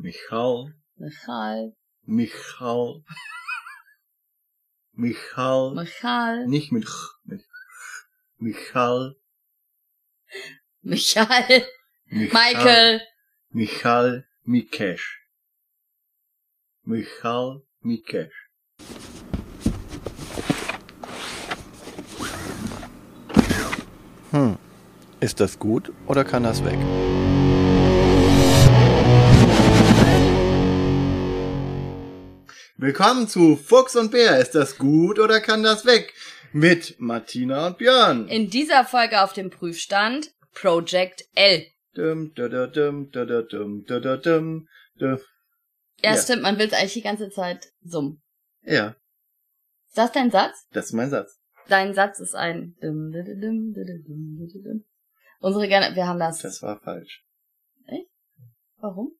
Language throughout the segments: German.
Michal, Michal, Michal, Michal, Michal, nicht mit Ch, mit Ch, Michal, Michal, Michal, Michael. Michal Mikesh. Michal Mikesh. Hm. Ist das gut oder kann das weg? Willkommen zu Fuchs und Bär. Ist das gut oder kann das weg? Mit Martina und Björn. In dieser Folge auf dem Prüfstand Project L. Dum, da, da, dum, da, da, dum, da, da, dum, da. Ja, Ja. stimmt, man will es eigentlich die ganze Zeit summen. Ja, Ist das dein Satz? das ist mein Satz. Dein Satz ist ein dum, dum, dum, dum. Unsere gerne, wir haben das. Das war falsch. Warum?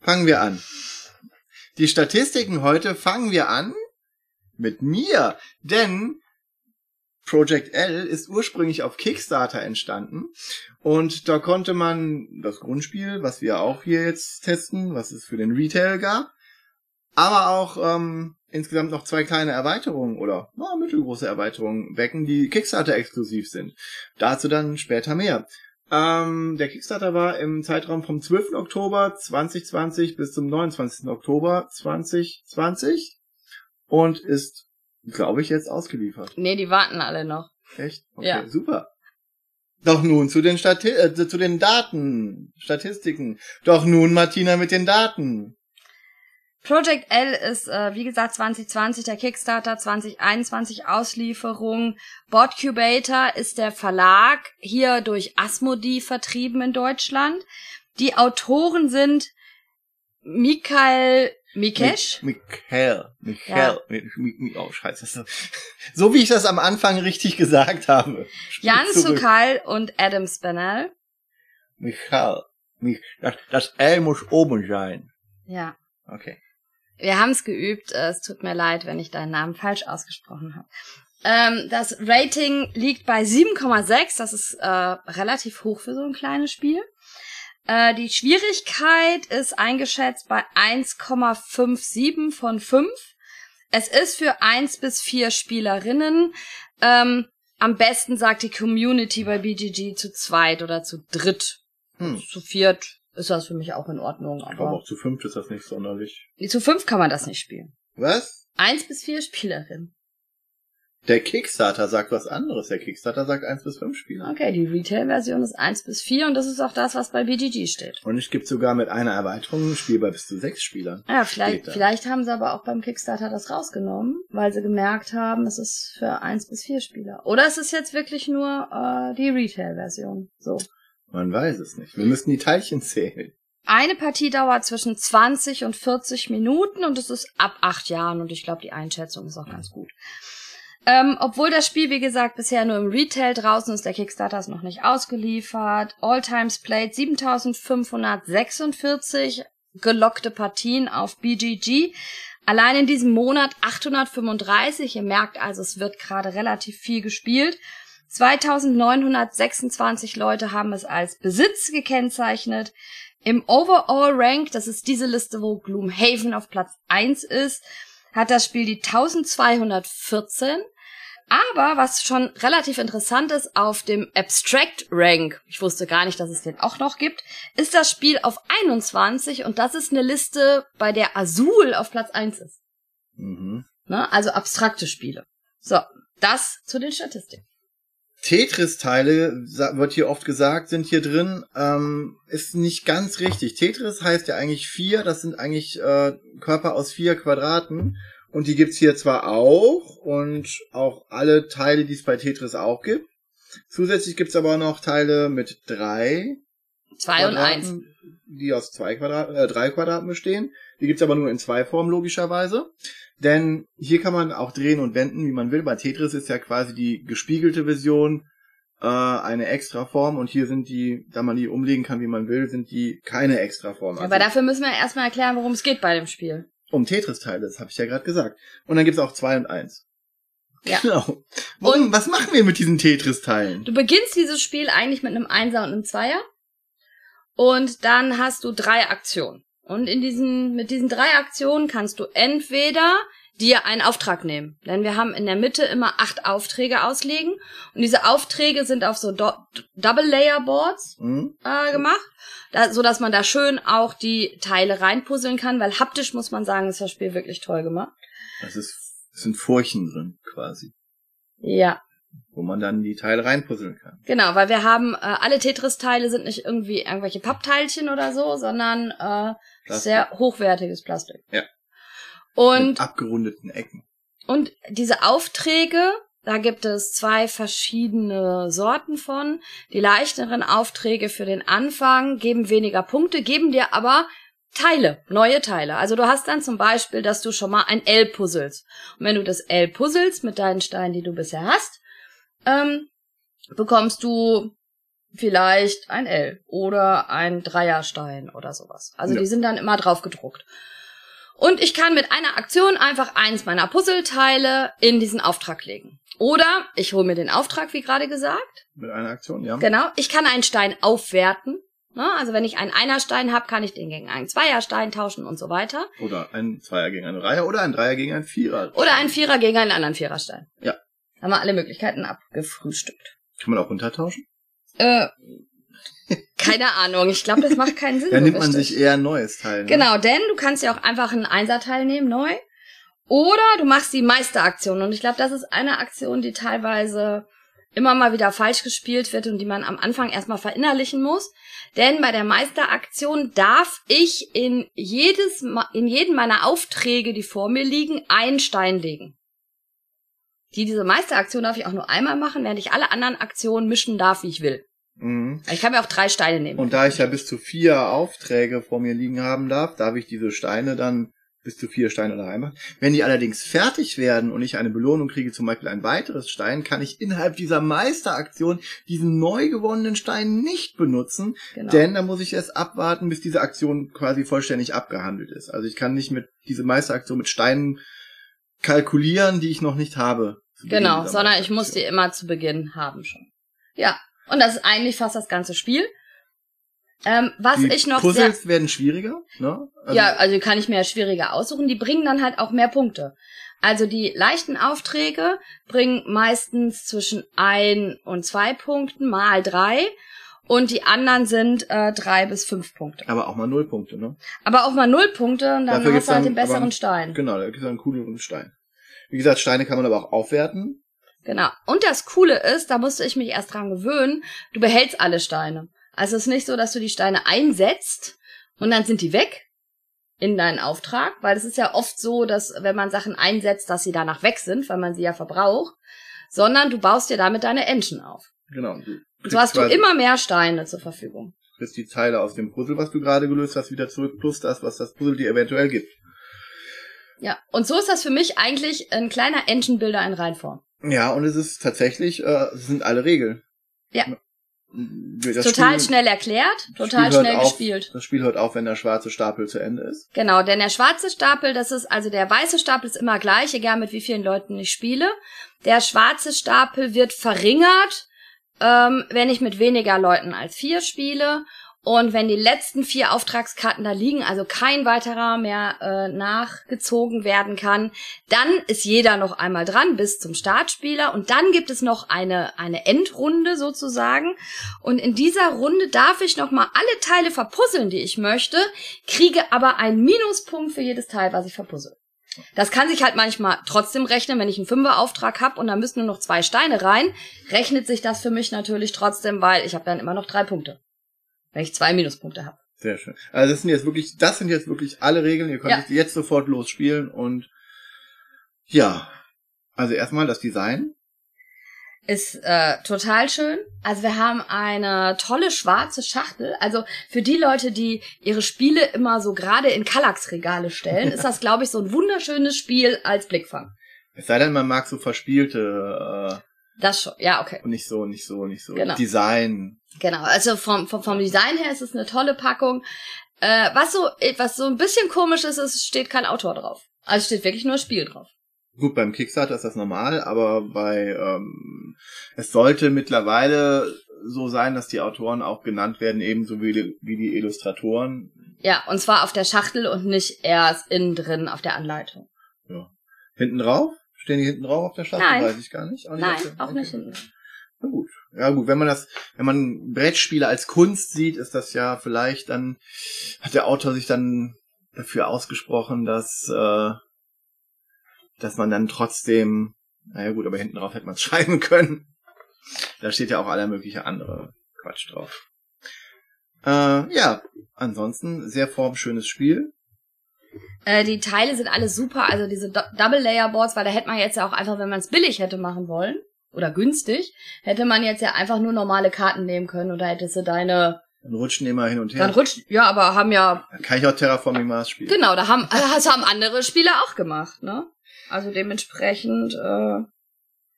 Fangen wir an. Die Statistiken heute fangen wir an mit mir, denn Project L ist ursprünglich auf Kickstarter entstanden und da konnte man das Grundspiel, was wir auch hier jetzt testen, was es für den Retail gab, aber auch ähm, insgesamt noch zwei kleine Erweiterungen oder na, mittelgroße Erweiterungen wecken, die Kickstarter exklusiv sind. Dazu dann später mehr. Ähm, der Kickstarter war im Zeitraum vom 12. Oktober 2020 bis zum 29. Oktober 2020 und ist, glaube ich, jetzt ausgeliefert. Nee, die warten alle noch. Echt? Okay, Ja. super. Doch nun zu den Stati äh, zu den Daten, Statistiken. Doch nun Martina mit den Daten. Project L ist, äh, wie gesagt, 2020 der Kickstarter, 2021 Auslieferung. Botcubator ist der Verlag, hier durch Asmodee vertrieben in Deutschland. Die Autoren sind Mikael Mikesh, Mi- Michael. Michael. Ja. Oh, scheiße. So wie ich das am Anfang richtig gesagt habe. Spiel Jan. Sukal und Adam Spinell. Michael. Mi- Das, das L muss oben sein. Ja. Okay. Wir haben es geübt. Es tut mir leid, wenn ich deinen Namen falsch ausgesprochen habe. Ähm, das Rating liegt bei 7,6. Das ist äh, relativ hoch für so ein kleines Spiel. Äh, die Schwierigkeit ist eingeschätzt bei 1,57 von 5. Es ist für 1 bis 4 Spielerinnen. Ähm, am besten sagt die Community bei BGG zu zweit oder zu dritt. Hm. Zu viert ist das für mich auch in Ordnung. Ich glaube, Aber auch zu fünft ist das nicht sonderlich. zu fünf kann man das nicht spielen. Was? Eins bis vier Spielerinnen. Der Kickstarter sagt was anderes. Der Kickstarter sagt 1 bis 5 Spieler. Okay, die Retail-Version ist eins bis vier und das ist auch das, was bei BGG steht. Und es gibt sogar mit einer Erweiterung ein Spiel bei bis zu sechs Spielern. Ja, vielleicht, vielleicht haben sie aber auch beim Kickstarter das rausgenommen, weil sie gemerkt haben, es ist für eins bis vier Spieler. Oder es ist jetzt wirklich nur äh, die Retail-Version. So. Man weiß es nicht. Wir müssten die Teilchen zählen. Eine Partie dauert zwischen 20 und 40 Minuten und es ist ab acht Jahren und ich glaube, die Einschätzung ist auch ganz gut. Ähm, obwohl das Spiel, wie gesagt, bisher nur im Retail draußen ist, der Kickstarter ist noch nicht ausgeliefert. All Times Played 7546 gelockte Partien auf BGG. Allein in diesem Monat 835. Ihr merkt also, es wird gerade relativ viel gespielt. 2926 Leute haben es als Besitz gekennzeichnet. Im Overall Rank, das ist diese Liste, wo Gloomhaven auf Platz 1 ist, hat das Spiel die 1214. Aber was schon relativ interessant ist, auf dem Abstract Rank, ich wusste gar nicht, dass es den auch noch gibt, ist das Spiel auf 21 und das ist eine Liste, bei der Azul auf Platz 1 ist. Mhm. Ne? Also abstrakte Spiele. So, das zu den Statistiken. Tetris-Teile, wird hier oft gesagt, sind hier drin, ähm, ist nicht ganz richtig. Tetris heißt ja eigentlich vier, das sind eigentlich äh, Körper aus vier Quadraten. Und die gibt's hier zwar auch und auch alle Teile, die es bei Tetris auch gibt. Zusätzlich gibt's aber noch Teile mit drei Zwei und eins. Die aus zwei Quadraten, äh, drei Quadraten bestehen. Die gibt's aber nur in zwei Formen logischerweise. Denn hier kann man auch drehen und wenden, wie man will. Bei Tetris ist ja quasi die gespiegelte Version äh, eine extra Form und hier sind die, da man die umlegen kann, wie man will, sind die keine extra Form. Aber dafür müssen wir erstmal erklären, worum es geht bei dem Spiel. um Tetris-Teile, das habe ich ja gerade gesagt. Und dann gibt's auch zwei und eins. Ja. Genau. Warum, was machen wir mit diesen Tetris-Teilen? Du beginnst dieses Spiel eigentlich mit einem Einser und einem Zweier. Und dann hast du drei Aktionen. Und in diesen, mit diesen drei Aktionen kannst du entweder dir einen Auftrag nehmen. Denn wir haben in der Mitte immer acht Aufträge auslegen. Und diese Aufträge sind auf so Do Double Layer Boards Mhm. äh, gemacht, da, so dass man da schön auch die Teile reinpuzzeln kann, weil haptisch muss man sagen, ist das Spiel wirklich toll gemacht. Das ist, es sind Furchen drin, quasi. Ja, Wo man dann die Teile reinpuzzeln kann. genau, weil wir haben, äh, alle Tetris-Teile sind nicht irgendwie irgendwelche Pappteilchen oder so, sondern äh, Plastik. sehr hochwertiges Plastik. Ja. Und Mit abgerundeten Ecken. Und diese Aufträge, da gibt es zwei verschiedene Sorten von. Die leichteren Aufträge für den Anfang geben weniger Punkte, geben dir aber Teile, neue Teile. Also du hast dann zum Beispiel, dass du schon mal ein L puzzelst. Und wenn du das L puzzelst mit deinen Steinen, die du bisher hast, ähm, bekommst du vielleicht ein L oder ein Dreierstein oder sowas. Also Ja. die sind dann immer drauf gedruckt. Und ich kann mit einer Aktion einfach eins meiner Puzzleteile in diesen Auftrag legen. Oder ich hole mir den Auftrag, wie gerade gesagt. Mit einer Aktion, ja. Genau. Ich kann einen Stein aufwerten. Ne? Also wenn ich einen Einerstein habe, kann ich den gegen einen Zweierstein tauschen und so weiter. Oder ein Zweier gegen eine Reihe oder ein Dreier gegen ein Vierer. Oder einen Vierer gegen einen anderen Viererstein. Ja. Haben wir alle Möglichkeiten abgefrühstückt. Kann man auch runtertauschen? Äh, keine Ahnung. Ich glaube, das macht keinen Sinn. Da so nimmt man sich eher ein neues Teil. Ne? Genau, denn du kannst ja auch einfach einen Einserteil nehmen, neu. Oder du machst die Meisteraktion. Und ich glaube, das ist eine Aktion, die teilweise immer mal wieder falsch gespielt wird und die man am Anfang erstmal verinnerlichen muss. Denn bei der Meisteraktion darf ich in jedes, in jeden meiner Aufträge, die vor mir liegen, einen Stein legen. Die, diese Meisteraktion darf ich auch nur einmal machen, während ich alle anderen Aktionen mischen darf, wie ich will. Mhm. Ich kann mir auch drei Steine nehmen. Und da ich ja bis zu vier Aufträge vor mir liegen haben darf, darf ich diese Steine dann bis zu vier Steine da reinmachen. Wenn die allerdings fertig werden und ich eine Belohnung kriege, zum Beispiel ein weiteres Stein, kann ich innerhalb dieser Meisteraktion diesen neu gewonnenen Stein nicht benutzen, Genau. denn dann muss ich erst abwarten, bis diese Aktion quasi vollständig abgehandelt ist. Also ich kann nicht mit diese Meisteraktion mit Steinen kalkulieren, die ich noch nicht habe. Beginn Genau, sondern ich muss die immer zu Beginn haben schon. Ja, und das ist eigentlich fast das ganze Spiel. Ähm, was Die ich noch sehr, Puzzles werden schwieriger, ne? Also- ja, also kann ich mir ja schwieriger aussuchen. Die bringen dann halt auch mehr Punkte. Also die leichten Aufträge bringen meistens zwischen ein und zwei Punkten mal drei. Und die anderen sind äh, drei bis fünf Punkte. aber auch mal null Punkte, ne? Aber auch mal null Punkte und dann Dafür hast gibt's du halt dann den besseren aber- Stein. Genau, da gibt es einen cooleren Stein. Wie gesagt, Steine kann man aber auch aufwerten. Genau. Und das Coole ist, da musste ich mich erst dran gewöhnen, du behältst alle Steine. Also es ist nicht so, dass du die Steine einsetzt und dann sind die weg in deinen Auftrag, weil es ist ja oft so, dass wenn man Sachen einsetzt, dass sie danach weg sind, weil man sie ja verbraucht, sondern du baust dir damit deine Engine auf. Genau. Du Und so hast du immer mehr Steine zur Verfügung. kriegst die Teile aus dem Puzzle, was du gerade gelöst hast, wieder zurück, plus das, was das Puzzle dir eventuell gibt. Ja. Und so ist das für mich eigentlich ein kleiner Engine-Builder in Reinform. Ja, und es ist tatsächlich, äh, es sind alle Regeln. Ja. Das total Spiel- schnell erklärt, total schnell auf, gespielt. Das Spiel hört auf, wenn der schwarze Stapel zu Ende ist. Genau, denn der schwarze Stapel, das ist, also der weiße Stapel ist immer gleich, egal mit wie vielen Leuten ich spiele. Der schwarze Stapel wird verringert, ähm, wenn ich mit weniger Leuten als vier spiele. Und wenn die letzten vier Auftragskarten da liegen, also kein weiterer mehr äh, nachgezogen werden kann, dann ist jeder noch einmal dran bis zum Startspieler. Und dann gibt es noch eine, eine Endrunde sozusagen. Und in dieser Runde darf ich nochmal alle Teile verpuzzeln, die ich möchte, kriege aber einen Minuspunkt für jedes Teil, was ich verpuzzle. Das kann sich halt manchmal trotzdem rechnen, wenn ich einen Fünferauftrag habe und da müssen nur noch zwei Steine rein, rechnet sich das für mich natürlich trotzdem, weil ich habe dann immer noch drei Punkte. Wenn ich zwei Minuspunkte habe. Sehr schön. Also das sind jetzt wirklich, das sind jetzt wirklich alle Regeln. Ihr könnt Ja. jetzt sofort losspielen und ja. Also erstmal das Design. Ist äh, total schön. Also wir haben eine tolle schwarze Schachtel. Also für die Leute, die ihre Spiele immer so gerade in Kallax-Regale stellen, ist das, glaube ich, so ein wunderschönes Spiel als Blickfang. Es sei denn, man mag so verspielte Das schon. Ja, okay. und nicht so, nicht so, nicht so Genau. Design. Genau. Also vom, vom, vom Design her ist es eine tolle Packung. Äh, was so, was so ein bisschen komisch ist, es steht kein Autor drauf. Also es steht wirklich nur Spiel drauf. Gut, beim Kickstarter ist das normal, aber bei ähm, es sollte mittlerweile so sein, dass die Autoren auch genannt werden, ebenso wie die, wie die Illustratoren. Ja, und zwar auf der Schachtel und nicht erst innen drin auf der Anleitung. Ja. Hinten drauf? Stehen die hinten drauf auf der Schachtel? Nein. Weiß ich gar nicht. Auch nicht Nein, der- auch nicht hinten. Na gut. Ja gut, wenn man das, wenn man Brettspiele als Kunst sieht, ist das ja vielleicht dann, hat der Autor sich dann dafür ausgesprochen, dass, äh, dass man dann trotzdem, naja gut, aber hinten drauf hätte man es schreiben können. Da steht ja auch aller mögliche andere Quatsch drauf. Äh, ja, ansonsten sehr formschönes Spiel. Äh, die Teile sind alle super, also diese Do Double Layer Boards, weil da hätte man jetzt ja auch einfach, wenn man es billig hätte machen wollen oder günstig, hätte man jetzt ja einfach nur normale Karten nehmen können oder hättest du deine Dann rutschen immer hin und dann her. rutscht ja, aber haben ja Dann kann ich auch Terraforming Mars spielen. genau, da haben äh, das haben andere Spieler auch gemacht, ne? Also dementsprechend äh,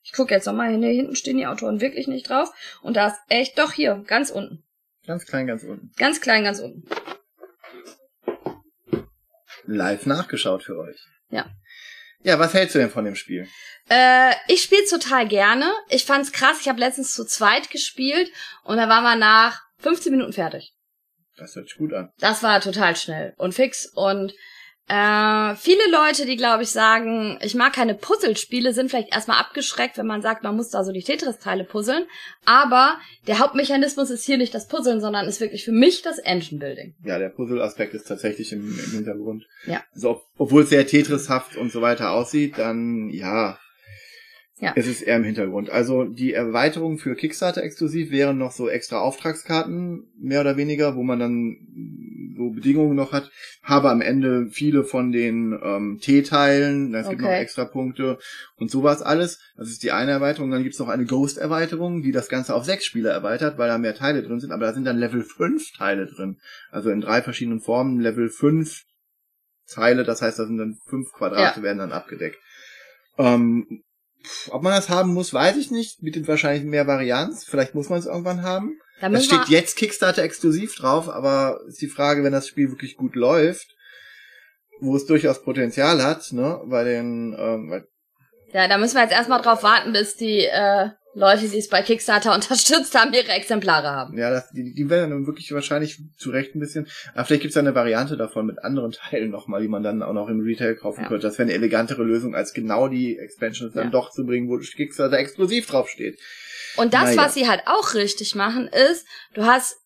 ich gucke jetzt nochmal hin, hier hinten stehen die Autoren wirklich nicht drauf und da ist echt doch hier ganz unten, Ganz klein, ganz unten. ganz klein ganz unten. Live nachgeschaut für euch. Ja. Ja, was hältst du denn von dem Spiel? Äh, ich spiel's total gerne. Ich fand's krass. Ich habe letztens zu zweit gespielt und da waren wir nach 15 Minuten fertig. Das hört sich gut an. Das war total schnell und fix. Und äh, viele Leute, die glaube ich sagen, ich mag keine Puzzlespiele, sind vielleicht erstmal abgeschreckt, wenn man sagt, man muss da so die Tetris-Teile puzzeln. Aber der Hauptmechanismus ist hier nicht das Puzzeln, sondern ist wirklich für mich das Engine-Building. Ja, der Puzzle-Aspekt ist tatsächlich im, im Hintergrund. Ja. Also, ob, obwohl es sehr Tetrishaft und so weiter aussieht, dann ja. Ja. Es ist eher im Hintergrund. Also die Erweiterung für Kickstarter exklusiv wären noch so extra Auftragskarten, mehr oder weniger, wo man dann so Bedingungen noch hat. Habe am Ende viele von den ähm, T-Teilen, es gibt noch Okay. extra Punkte und sowas alles. Das ist die eine Erweiterung. Dann gibt's noch eine Ghost-Erweiterung, die das Ganze auf sechs Spieler erweitert, weil da mehr Teile drin sind, aber da sind dann Level 5 Teile drin. Also in drei verschiedenen Formen Level 5 Teile, das heißt, da sind dann fünf Quadrate werden dann abgedeckt. Ähm, ob man das haben muss, weiß ich nicht. Bietet wahrscheinlich mehr Varianz. Vielleicht muss man es irgendwann haben. Da Das steht jetzt Kickstarter exklusiv drauf, aber ist die Frage, wenn das Spiel wirklich gut läuft, wo es durchaus Potenzial hat, ne, bei den, ähm, bei, ja, da müssen wir jetzt erstmal drauf warten, bis die äh, Leute, die es bei Kickstarter unterstützt haben, ihre Exemplare haben. ja, das, die, die werden dann wirklich wahrscheinlich zu Recht ein bisschen, aber vielleicht gibt's da eine Variante davon mit anderen Teilen nochmal, die man dann auch noch im Retail kaufen Ja. könnte. Das wäre eine elegantere Lösung, als genau die Expansions dann Ja. doch zu bringen, wo Kickstarter exklusiv draufsteht. Und das, Naja. was sie halt auch richtig machen, ist, du hast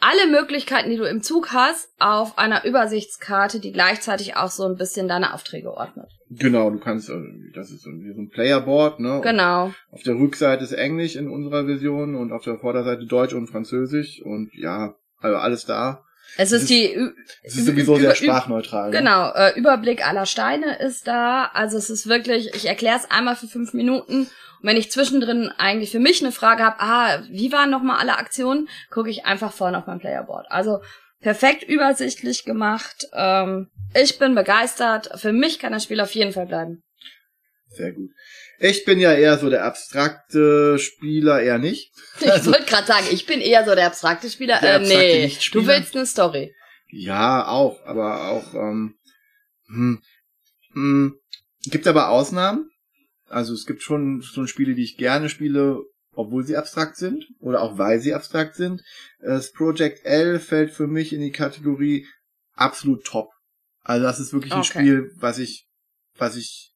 alle Möglichkeiten, die du im Zug hast, auf einer Übersichtskarte, die gleichzeitig auch so ein bisschen deine Aufträge ordnet. Genau, du kannst, äh, das ist so ein Playerboard, ne? Genau. Auf der Rückseite ist Englisch in unserer Version und auf der Vorderseite Deutsch und Französisch und ja, also alles da. Es Es ist die Es ist sowieso sehr sprachneutral. Ne? Genau, äh, Überblick aller Steine ist da. Also es ist wirklich, ich erkläre es einmal für fünf Minuten. Und wenn ich zwischendrin eigentlich für mich eine Frage habe, ah, wie waren nochmal alle Aktionen, gucke ich einfach vorne auf mein Playerboard. Also perfekt übersichtlich gemacht. Ähm, ich bin begeistert. Für mich kann das Spiel auf jeden Fall bleiben. Sehr gut. Ich bin ja eher so der abstrakte Spieler, eher nicht. Ich Also- wollte gerade sagen, ich bin eher so der abstrakte Spieler. Der äh, abstrakte nee, du willst eine Story. Ja, auch, aber auch, ähm, hm, hm, gibt aber Ausnahmen. Also es gibt schon, schon Spiele, die ich gerne spiele, obwohl sie abstrakt sind oder auch weil sie abstrakt sind. Das Project L fällt für mich in die Kategorie absolut top. Also das ist wirklich ein Okay. Spiel, was ich, was ich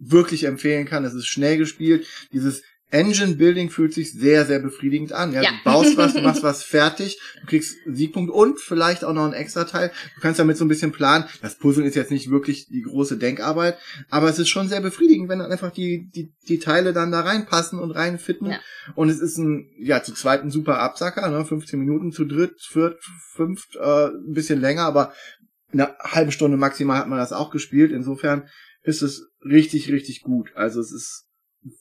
wirklich empfehlen kann. Es ist schnell gespielt. Dieses Engine Building fühlt sich sehr, sehr befriedigend an. Ja, Ja. Du baust was, du machst was fertig, du kriegst Siegpunkt und vielleicht auch noch ein extra Teil. Du kannst damit so ein bisschen planen. Das Puzzeln ist jetzt nicht wirklich die große Denkarbeit, aber es ist schon sehr befriedigend, wenn dann einfach die, die, die Teile dann da reinpassen und reinfitten. Ja. Und es ist ein, ja, zu zweit ein super Absacker, ne? 15 Minuten, zu dritt, viert, fünft, äh, ein bisschen länger, aber eine halbe Stunde maximal hat man das auch gespielt. Insofern ist es richtig, richtig gut. Also es ist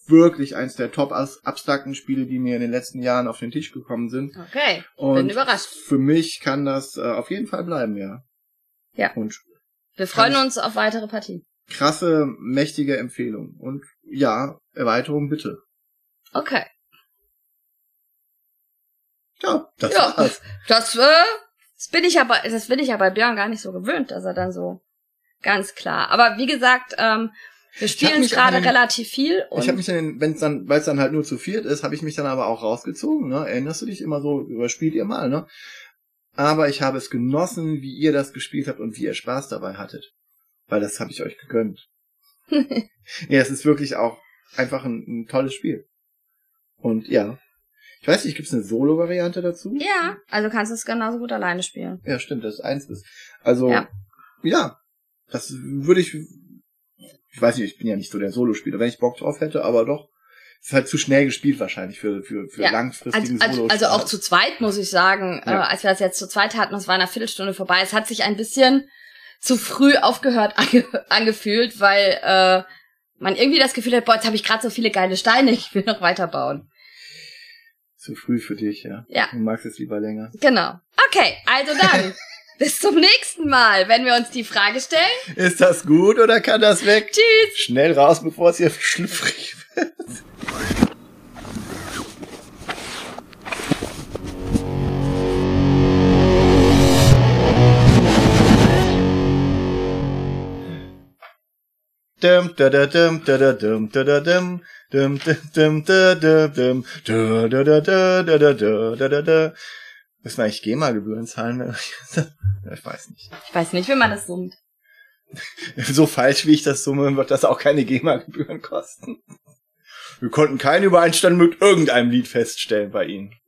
wirklich eins der top abs- abstrakten Spiele, die mir in den letzten Jahren auf den Tisch gekommen sind. Okay, Und bin überrascht. für mich kann das äh, auf jeden Fall bleiben, ja. Ja. Und Wir freuen uns auf weitere Partien. krasse, mächtige Empfehlung. Und ja, Erweiterung bitte. Okay. Ja, das Ja. war's. Das, äh, das bin ich aber, das bin ich ja bei Björn gar nicht so gewöhnt, dass er dann so ganz klar. Aber wie gesagt, ähm, Wir spielen gerade relativ viel. Und ich habe mich dann, wenn es dann, weil es dann halt nur zu viert ist, habe ich mich dann aber auch rausgezogen. Ne? Erinnerst du dich immer so, überspielt ihr mal, ne? Aber ich habe es genossen, wie ihr das gespielt habt und wie ihr Spaß dabei hattet. Weil das habe ich euch gegönnt. ja, es ist wirklich auch einfach ein, ein tolles Spiel. Und ja, ich weiß nicht, gibt es eine Solo-Variante dazu? Ja, also kannst du es genauso gut alleine spielen. Ja, stimmt, das ist eins ist. Also, ja. ja, das würde ich, ich weiß nicht, ich bin ja nicht so der Solospieler, wenn ich Bock drauf hätte, aber doch, ist halt zu schnell gespielt wahrscheinlich für, für, für ja, langfristigen also, also, also auch zu zweit, muss ich sagen, ja. äh, als wir das jetzt zu zweit hatten, es war eine Viertelstunde vorbei, es hat sich ein bisschen zu früh aufgehört ange angefühlt, weil äh, man irgendwie das Gefühl hat, boah, jetzt habe ich gerade so viele geile Steine, ich will noch weiterbauen. Zu früh für dich, ja. Ja. Du magst es lieber länger. Genau. Okay, also dann. bis zum nächsten Mal, wenn wir uns die Frage stellen. Ist das gut oder kann das weg? Tschüss. Schnell raus, bevor es hier schlüpfrig wird. Dum da da dum da da dum da da dum dum dum da da dum da da da da da da da da da Müssen wir eigentlich GEMA-Gebühren zahlen? ich weiß nicht. Ich weiß nicht, wie man das summt. So falsch wie ich das summe, wird das auch keine GEMA-Gebühren kosten. Wir konnten keinen Übereinstand mit irgendeinem Lied feststellen bei Ihnen.